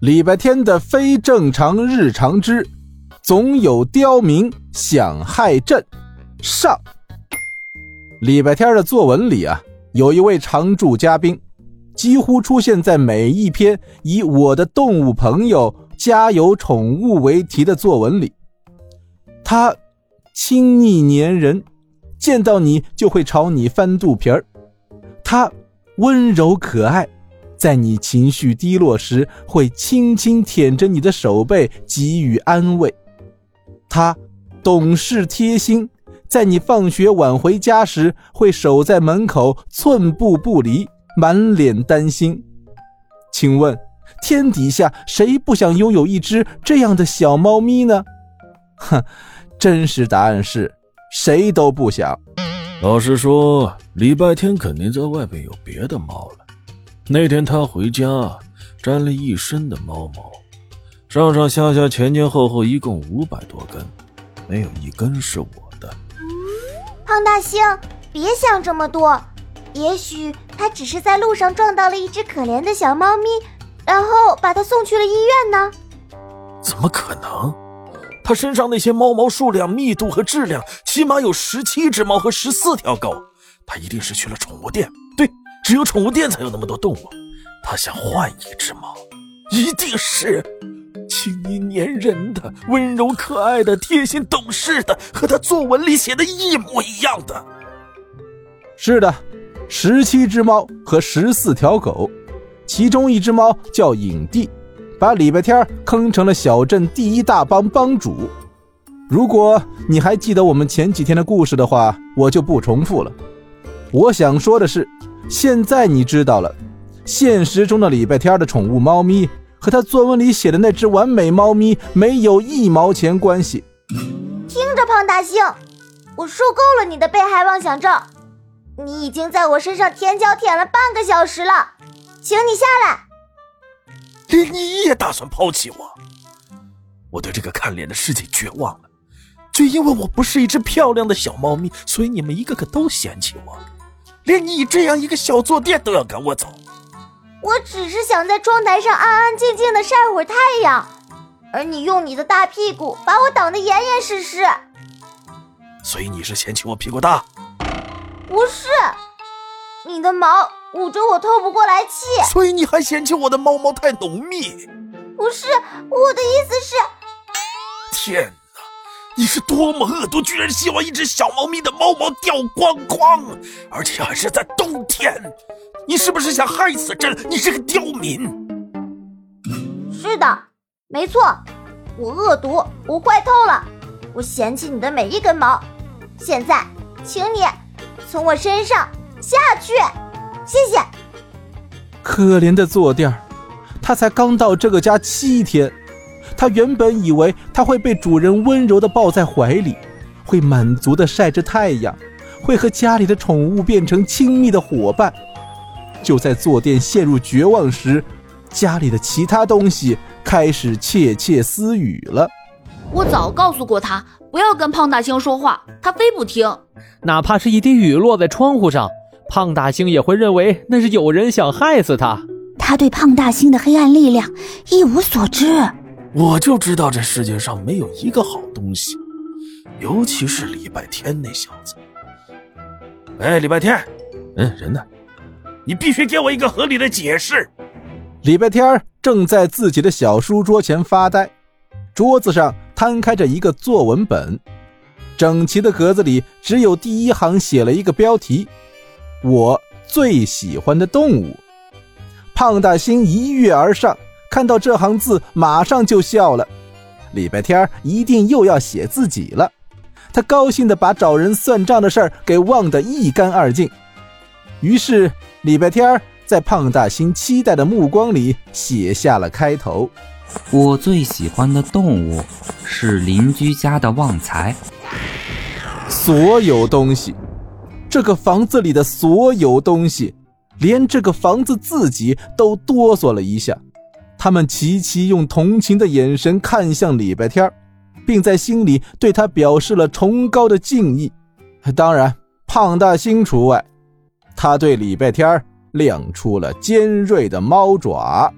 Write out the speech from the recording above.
礼拜天的非正常日常之，总有刁民想害朕。上。礼拜天的作文里啊，有一位常驻嘉宾，几乎出现在每一篇以我的动物朋友家有宠物为题的作文里。他亲昵粘人，见到你就会朝你翻肚皮儿。他温柔可爱。在你情绪低落时，会轻轻舔着你的手背，给予安慰。他懂事贴心，在你放学晚回家时，会守在门口，寸步不离，满脸担心。请问，天底下谁不想拥有一只这样的小猫咪呢？哼，真实答案是，谁都不想。老实说，礼拜天肯定在外边有别的猫了。那天他回家，沾了一身的猫毛，上上下下前前后后一共五百多根，没有一根是我的。胖大星，别想这么多，也许他只是在路上撞到了一只可怜的小猫咪，然后把它送去了医院呢。怎么可能？他身上那些猫毛数量、密度和质量，起码有十七只猫和十四条狗，他一定是去了宠物店。只有宠物店才有那么多动物，他想换一只猫，一定是亲昵粘人的、温柔可爱的、贴心懂事的，和他作文里写的一模一样的。是的，十七只猫和十四条狗，其中一只猫叫影帝，把礼拜天坑成了小镇第一大帮帮主。如果你还记得我们前几天的故事的话，我就不重复了。我想说的是。现在你知道了，现实中的礼拜天的宠物猫咪和他作文里写的那只完美猫咪没有一毛钱关系。听着，胖大星，我受够了你的被害妄想症。你已经在我身上舔脚舔了半个小时了，请你下来。连你也打算抛弃我？我对这个看脸的世界绝望了。就因为我不是一只漂亮的小猫咪，所以你们一个个都嫌弃我。连你这样一个小坐垫都要赶我走，我只是想在窗台上安安静静的晒会儿太阳，而你用你的大屁股把我挡得严严实实。所以你是嫌弃我屁股大？不是，你的毛捂着我透不过来气。所以你还嫌弃我的毛毛太浓密？不是，我的意思是……天！你是多么恶毒，居然希望一只小猫咪的毛毛掉光光，而且还是在冬天！你是不是想害死朕？你是个刁民！是的，没错，我恶毒，我坏透了，我嫌弃你的每一根毛。现在，请你从我身上下去，谢谢。可怜的坐垫儿，他才刚到这个家七天。他原本以为他会被主人温柔地抱在怀里，会满足地晒着太阳，会和家里的宠物变成亲密的伙伴。就在坐垫陷入绝望时，家里的其他东西开始窃窃私语了。我早告诉过他不要跟胖大星说话，他非不听。哪怕是一滴雨落在窗户上，胖大星也会认为那是有人想害死他。他对胖大星的黑暗力量一无所知。我就知道这世界上没有一个好东西，尤其是礼拜天那小子。哎，礼拜天，嗯，人呢？你必须给我一个合理的解释。礼拜天正在自己的小书桌前发呆，桌子上摊开着一个作文本，整齐的格子里只有第一行写了一个标题：“我最喜欢的动物。”胖大星一跃而上。看到这行字，马上就笑了。礼拜天一定又要写自己了。他高兴地把找人算账的事儿给忘得一干二净。于是，礼拜天在胖大星期待的目光里写下了开头：“我最喜欢的动物是邻居家的旺财。”所有东西，这个房子里的所有东西，连这个房子自己都哆嗦了一下。他们齐齐用同情的眼神看向礼拜天并在心里对他表示了崇高的敬意。当然，胖大星除外。他对礼拜天亮出了尖锐的猫爪。